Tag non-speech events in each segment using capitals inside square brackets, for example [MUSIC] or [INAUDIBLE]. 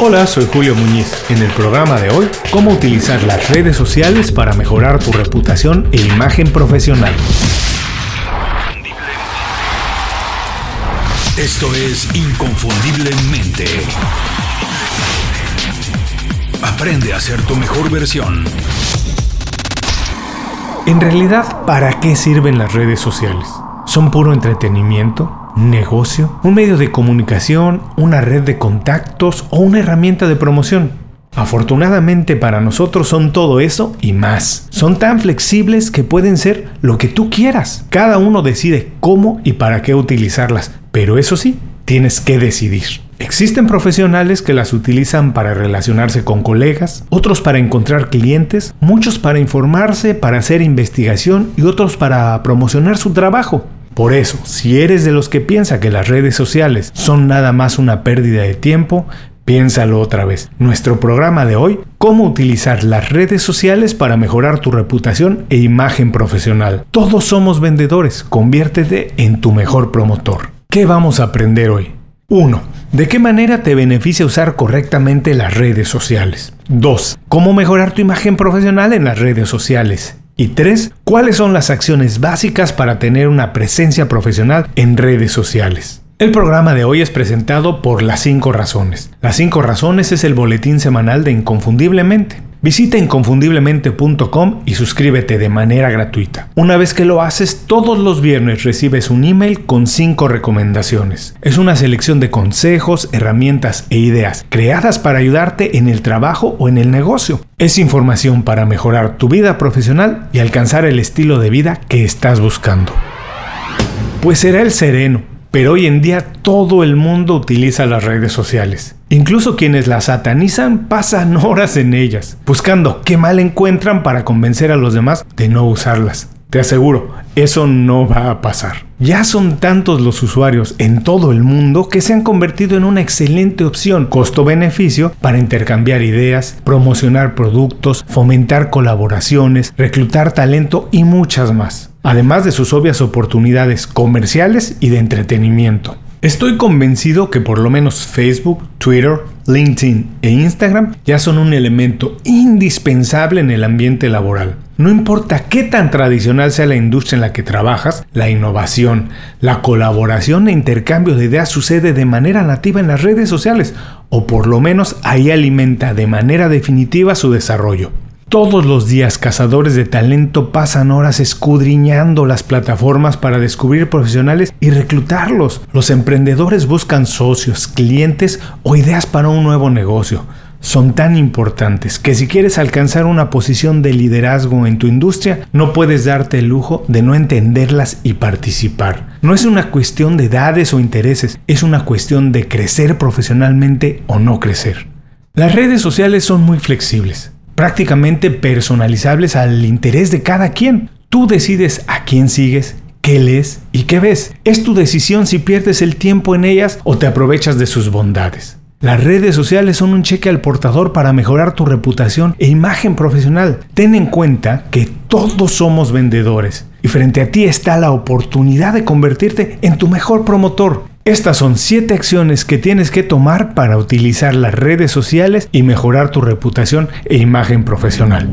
Hola, soy Julio Muñiz. En el programa de hoy, cómo utilizar las redes sociales para mejorar tu reputación e imagen profesional. Esto es Inconfundiblemente. Aprende a ser tu mejor versión. En realidad, ¿para qué sirven las redes sociales? ¿Son puro entretenimiento? ¿Negocio? ¿Un medio de comunicación? ¿Una red de contactos? ¿O una herramienta de promoción? Afortunadamente para nosotros son todo eso y más. Son tan flexibles que pueden ser lo que tú quieras. Cada uno decide cómo y para qué utilizarlas, pero eso sí, tienes que decidir. Existen profesionales que las utilizan para relacionarse con colegas, otros para encontrar clientes, muchos para informarse, para hacer investigación y otros para promocionar su trabajo. Por eso, si eres de los que piensa que las redes sociales son nada más una pérdida de tiempo, Piénsalo otra vez. Nuestro programa de hoy, cómo utilizar las redes sociales para mejorar tu reputación e imagen profesional. Todos somos vendedores, conviértete en tu mejor promotor. ¿Qué vamos a aprender hoy? 1. ¿De qué manera te beneficia usar correctamente las redes sociales? 2. ¿Cómo mejorar tu imagen profesional en las redes sociales? Y 3. ¿Cuáles son las acciones básicas para tener una presencia profesional en redes sociales? El programa de hoy es presentado por Las 5 Razones. Las 5 Razones es el boletín semanal de Inconfundiblemente. Visita inconfundiblemente.com y suscríbete de manera gratuita. Una vez que lo haces, todos los viernes recibes un email con 5 recomendaciones. Es una selección de consejos, herramientas e ideas creadas para ayudarte en el trabajo o en el negocio. Es información para mejorar tu vida profesional y alcanzar el estilo de vida que estás buscando. Pues será el sereno pero hoy en día todo el mundo utiliza las redes sociales. Incluso quienes las satanizan pasan [LAUGHS] horas en ellas, buscando qué mal encuentran para convencer a los demás de no usarlas. Te aseguro, eso no va a pasar. Ya son tantos los usuarios en todo el mundo que se han convertido en una excelente opción costo-beneficio para intercambiar ideas, promocionar productos, fomentar colaboraciones, reclutar talento y muchas más además de sus obvias oportunidades comerciales y de entretenimiento. Estoy convencido que por lo menos Facebook, Twitter, LinkedIn e Instagram ya son un elemento indispensable en el ambiente laboral. No importa qué tan tradicional sea la industria en la que trabajas, la innovación, la colaboración e intercambio de ideas sucede de manera nativa en las redes sociales, o por lo menos ahí alimenta de manera definitiva su desarrollo. Todos los días cazadores de talento pasan horas escudriñando las plataformas para descubrir profesionales y reclutarlos. Los emprendedores buscan socios, clientes o ideas para un nuevo negocio. Son tan importantes que si quieres alcanzar una posición de liderazgo en tu industria, no puedes darte el lujo de no entenderlas y participar. No es una cuestión de edades o intereses, es una cuestión de crecer profesionalmente o no crecer. Las redes sociales son muy flexibles prácticamente personalizables al interés de cada quien. Tú decides a quién sigues, qué lees y qué ves. Es tu decisión si pierdes el tiempo en ellas o te aprovechas de sus bondades. Las redes sociales son un cheque al portador para mejorar tu reputación e imagen profesional. Ten en cuenta que todos somos vendedores y frente a ti está la oportunidad de convertirte en tu mejor promotor. Estas son 7 acciones que tienes que tomar para utilizar las redes sociales y mejorar tu reputación e imagen profesional.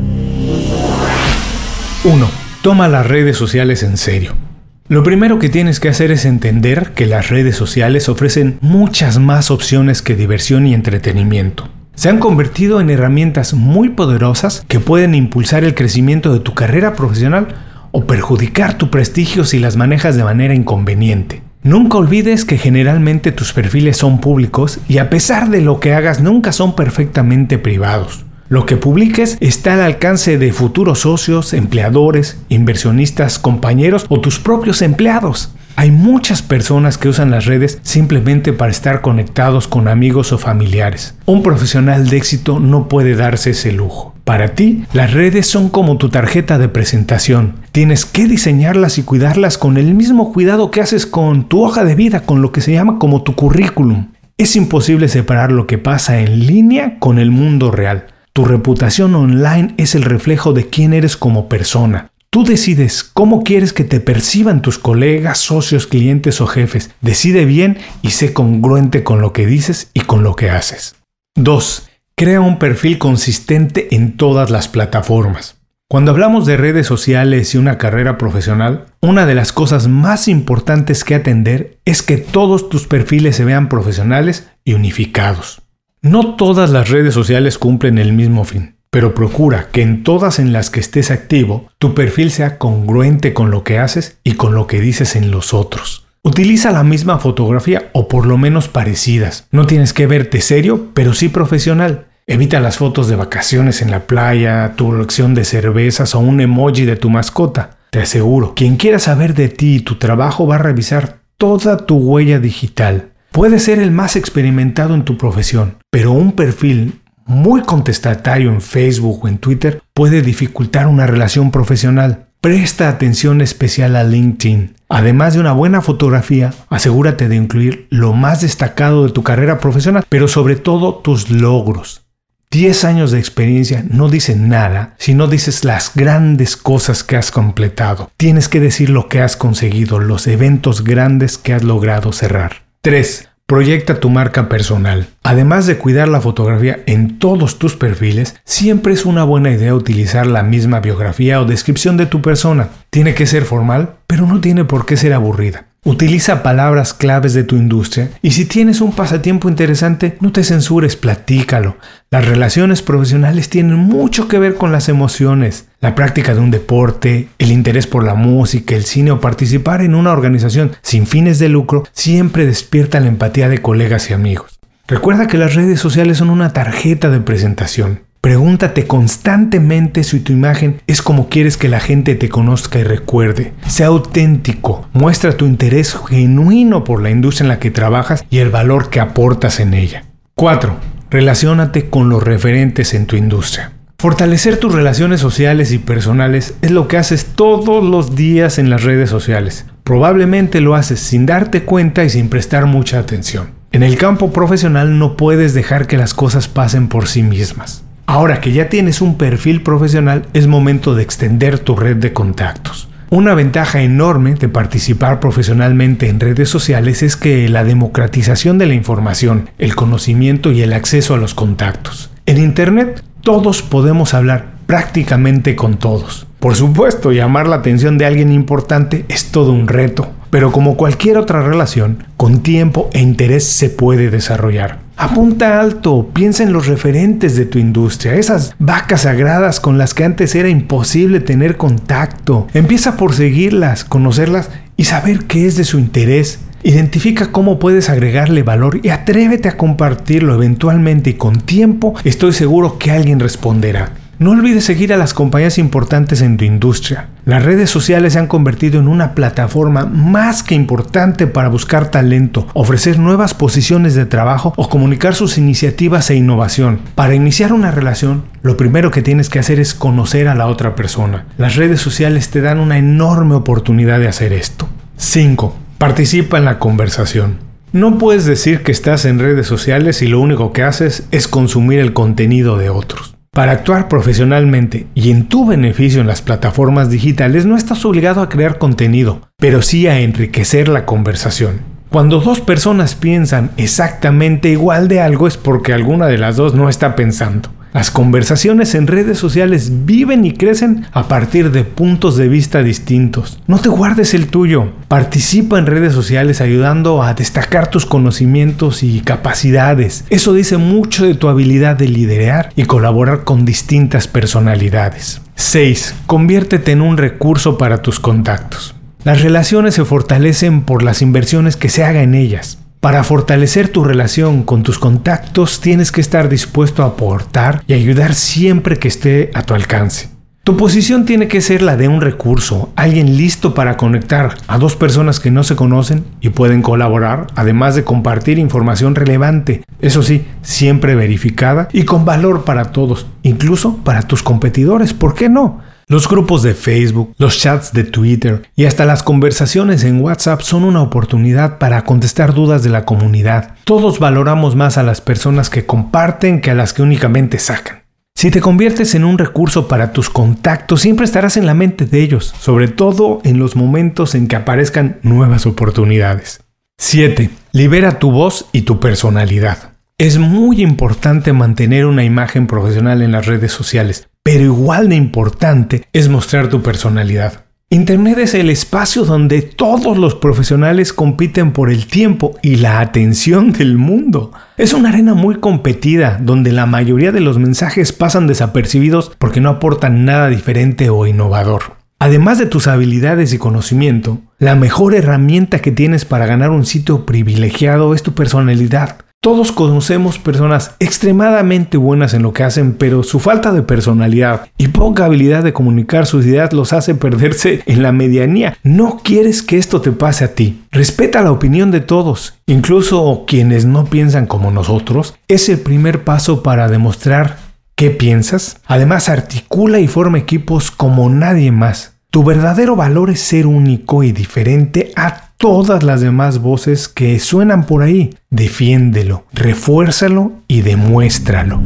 1. Toma las redes sociales en serio. Lo primero que tienes que hacer es entender que las redes sociales ofrecen muchas más opciones que diversión y entretenimiento. Se han convertido en herramientas muy poderosas que pueden impulsar el crecimiento de tu carrera profesional o perjudicar tu prestigio si las manejas de manera inconveniente. Nunca olvides que generalmente tus perfiles son públicos y a pesar de lo que hagas nunca son perfectamente privados. Lo que publiques está al alcance de futuros socios, empleadores, inversionistas, compañeros o tus propios empleados. Hay muchas personas que usan las redes simplemente para estar conectados con amigos o familiares. Un profesional de éxito no puede darse ese lujo. Para ti, las redes son como tu tarjeta de presentación. Tienes que diseñarlas y cuidarlas con el mismo cuidado que haces con tu hoja de vida, con lo que se llama como tu currículum. Es imposible separar lo que pasa en línea con el mundo real. Tu reputación online es el reflejo de quién eres como persona. Tú decides cómo quieres que te perciban tus colegas, socios, clientes o jefes. Decide bien y sé congruente con lo que dices y con lo que haces. 2. Crea un perfil consistente en todas las plataformas. Cuando hablamos de redes sociales y una carrera profesional, una de las cosas más importantes que atender es que todos tus perfiles se vean profesionales y unificados. No todas las redes sociales cumplen el mismo fin, pero procura que en todas en las que estés activo, tu perfil sea congruente con lo que haces y con lo que dices en los otros. Utiliza la misma fotografía o por lo menos parecidas. No tienes que verte serio, pero sí profesional. Evita las fotos de vacaciones en la playa, tu colección de cervezas o un emoji de tu mascota. Te aseguro, quien quiera saber de ti y tu trabajo va a revisar toda tu huella digital. Puede ser el más experimentado en tu profesión, pero un perfil muy contestatario en Facebook o en Twitter puede dificultar una relación profesional. Presta atención especial a LinkedIn. Además de una buena fotografía, asegúrate de incluir lo más destacado de tu carrera profesional, pero sobre todo tus logros. 10 años de experiencia no dicen nada si no dices las grandes cosas que has completado. Tienes que decir lo que has conseguido, los eventos grandes que has logrado cerrar. 3. Proyecta tu marca personal. Además de cuidar la fotografía en todos tus perfiles, siempre es una buena idea utilizar la misma biografía o descripción de tu persona. Tiene que ser formal, pero no tiene por qué ser aburrida. Utiliza palabras claves de tu industria y si tienes un pasatiempo interesante, no te censures, platícalo. Las relaciones profesionales tienen mucho que ver con las emociones. La práctica de un deporte, el interés por la música, el cine o participar en una organización sin fines de lucro siempre despierta la empatía de colegas y amigos. Recuerda que las redes sociales son una tarjeta de presentación. Pregúntate constantemente si tu imagen es como quieres que la gente te conozca y recuerde. Sea auténtico, muestra tu interés genuino por la industria en la que trabajas y el valor que aportas en ella. 4. Relaciónate con los referentes en tu industria. Fortalecer tus relaciones sociales y personales es lo que haces todos los días en las redes sociales. Probablemente lo haces sin darte cuenta y sin prestar mucha atención. En el campo profesional no puedes dejar que las cosas pasen por sí mismas. Ahora que ya tienes un perfil profesional, es momento de extender tu red de contactos. Una ventaja enorme de participar profesionalmente en redes sociales es que la democratización de la información, el conocimiento y el acceso a los contactos. En Internet todos podemos hablar prácticamente con todos. Por supuesto, llamar la atención de alguien importante es todo un reto, pero como cualquier otra relación, con tiempo e interés se puede desarrollar. Apunta alto, piensa en los referentes de tu industria, esas vacas sagradas con las que antes era imposible tener contacto. Empieza por seguirlas, conocerlas y saber qué es de su interés. Identifica cómo puedes agregarle valor y atrévete a compartirlo eventualmente y con tiempo estoy seguro que alguien responderá. No olvides seguir a las compañías importantes en tu industria. Las redes sociales se han convertido en una plataforma más que importante para buscar talento, ofrecer nuevas posiciones de trabajo o comunicar sus iniciativas e innovación. Para iniciar una relación, lo primero que tienes que hacer es conocer a la otra persona. Las redes sociales te dan una enorme oportunidad de hacer esto. 5. Participa en la conversación. No puedes decir que estás en redes sociales y lo único que haces es consumir el contenido de otros. Para actuar profesionalmente y en tu beneficio en las plataformas digitales no estás obligado a crear contenido, pero sí a enriquecer la conversación. Cuando dos personas piensan exactamente igual de algo es porque alguna de las dos no está pensando. Las conversaciones en redes sociales viven y crecen a partir de puntos de vista distintos. No te guardes el tuyo. Participa en redes sociales ayudando a destacar tus conocimientos y capacidades. Eso dice mucho de tu habilidad de liderar y colaborar con distintas personalidades. 6. Conviértete en un recurso para tus contactos. Las relaciones se fortalecen por las inversiones que se haga en ellas. Para fortalecer tu relación con tus contactos tienes que estar dispuesto a aportar y ayudar siempre que esté a tu alcance. Tu posición tiene que ser la de un recurso, alguien listo para conectar a dos personas que no se conocen y pueden colaborar, además de compartir información relevante, eso sí, siempre verificada y con valor para todos, incluso para tus competidores, ¿por qué no? Los grupos de Facebook, los chats de Twitter y hasta las conversaciones en WhatsApp son una oportunidad para contestar dudas de la comunidad. Todos valoramos más a las personas que comparten que a las que únicamente sacan. Si te conviertes en un recurso para tus contactos, siempre estarás en la mente de ellos, sobre todo en los momentos en que aparezcan nuevas oportunidades. 7. Libera tu voz y tu personalidad. Es muy importante mantener una imagen profesional en las redes sociales, pero igual de importante es mostrar tu personalidad. Internet es el espacio donde todos los profesionales compiten por el tiempo y la atención del mundo. Es una arena muy competida donde la mayoría de los mensajes pasan desapercibidos porque no aportan nada diferente o innovador. Además de tus habilidades y conocimiento, la mejor herramienta que tienes para ganar un sitio privilegiado es tu personalidad. Todos conocemos personas extremadamente buenas en lo que hacen, pero su falta de personalidad y poca habilidad de comunicar sus ideas los hace perderse en la medianía. No quieres que esto te pase a ti. Respeta la opinión de todos, incluso quienes no piensan como nosotros. Es el primer paso para demostrar qué piensas. Además, articula y forma equipos como nadie más. Tu verdadero valor es ser único y diferente a todas las demás voces que suenan por ahí. Defiéndelo, refuérzalo y demuéstralo.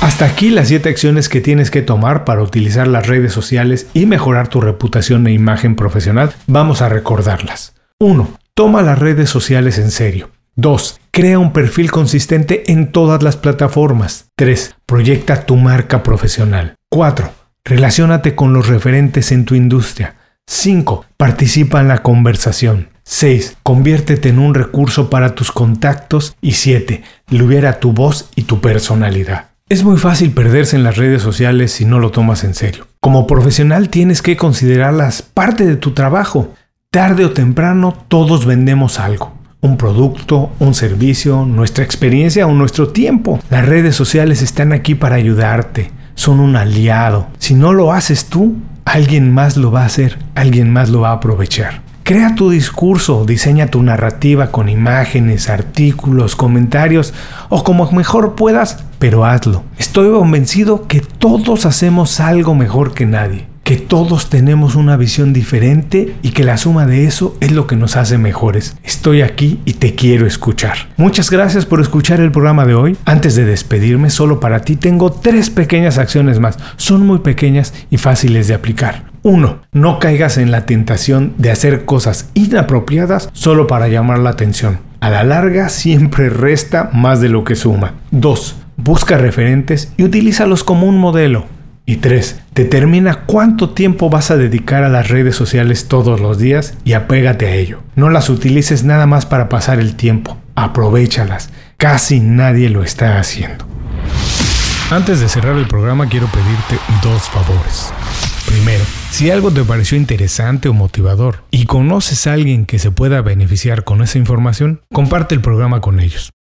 Hasta aquí las 7 acciones que tienes que tomar para utilizar las redes sociales y mejorar tu reputación e imagen profesional. Vamos a recordarlas. 1. Toma las redes sociales en serio. 2. Crea un perfil consistente en todas las plataformas. 3. Proyecta tu marca profesional. 4. Relaciónate con los referentes en tu industria. 5. Participa en la conversación. 6. Conviértete en un recurso para tus contactos. Y 7. Libera tu voz y tu personalidad. Es muy fácil perderse en las redes sociales si no lo tomas en serio. Como profesional tienes que considerarlas parte de tu trabajo. Tarde o temprano todos vendemos algo. Un producto, un servicio, nuestra experiencia o nuestro tiempo. Las redes sociales están aquí para ayudarte. Son un aliado. Si no lo haces tú, alguien más lo va a hacer, alguien más lo va a aprovechar. Crea tu discurso, diseña tu narrativa con imágenes, artículos, comentarios o como mejor puedas, pero hazlo. Estoy convencido que todos hacemos algo mejor que nadie, que todos tenemos una visión diferente y que la suma de eso es lo que nos hace mejores. Estoy aquí y te quiero escuchar. Muchas gracias por escuchar el programa de hoy. Antes de despedirme, solo para ti tengo tres pequeñas acciones más. Son muy pequeñas y fáciles de aplicar. 1. No caigas en la tentación de hacer cosas inapropiadas solo para llamar la atención. A la larga siempre resta más de lo que suma. 2. Busca referentes y utilízalos como un modelo. Y 3. Determina cuánto tiempo vas a dedicar a las redes sociales todos los días y apégate a ello. No las utilices nada más para pasar el tiempo. Aprovechalas. Casi nadie lo está haciendo. Antes de cerrar el programa quiero pedirte dos favores. Primero, si algo te pareció interesante o motivador y conoces a alguien que se pueda beneficiar con esa información, comparte el programa con ellos.